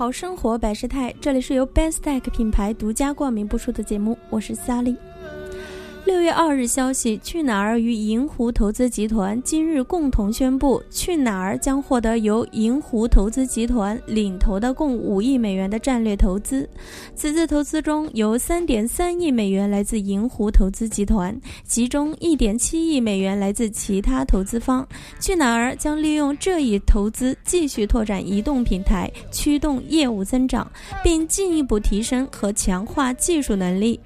好生活百事态，这里是由 Bestech 品牌独家冠名播出的节目，我是萨利。六月二日消息，去哪儿与银湖投资集团今日共同宣布，去哪儿将获得由银湖投资集团领投的共五亿美元的战略投资。此次投资中，有三点三亿美元来自银湖投资集团，其中一点七亿美元来自其他投资方。去哪儿将利用这一投资继续拓展移动平台，驱动业务增长，并进一步提升和强化技术能力。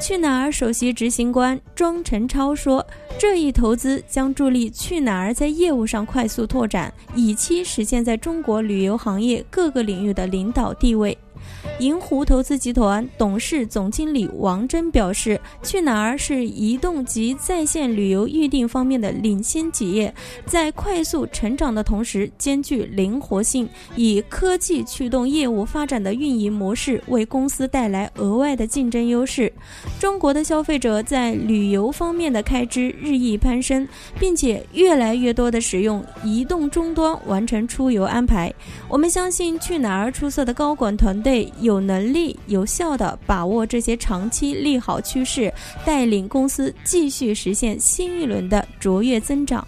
去哪儿首席执行官庄晨超说：“这一投资将助力去哪儿在业务上快速拓展，以期实现在中国旅游行业各个领域的领导地位。”银湖投资集团董事总经理王真表示：“去哪儿是移动及在线旅游预订方面的领先企业，在快速成长的同时兼具灵活性，以科技驱动业务发展的运营模式为公司带来额外的竞争优势。中国的消费者在旅游方面的开支日益攀升，并且越来越多的使用移动终端完成出游安排。我们相信去哪儿出色的高管团队。”有能力有效的把握这些长期利好趋势，带领公司继续实现新一轮的卓越增长。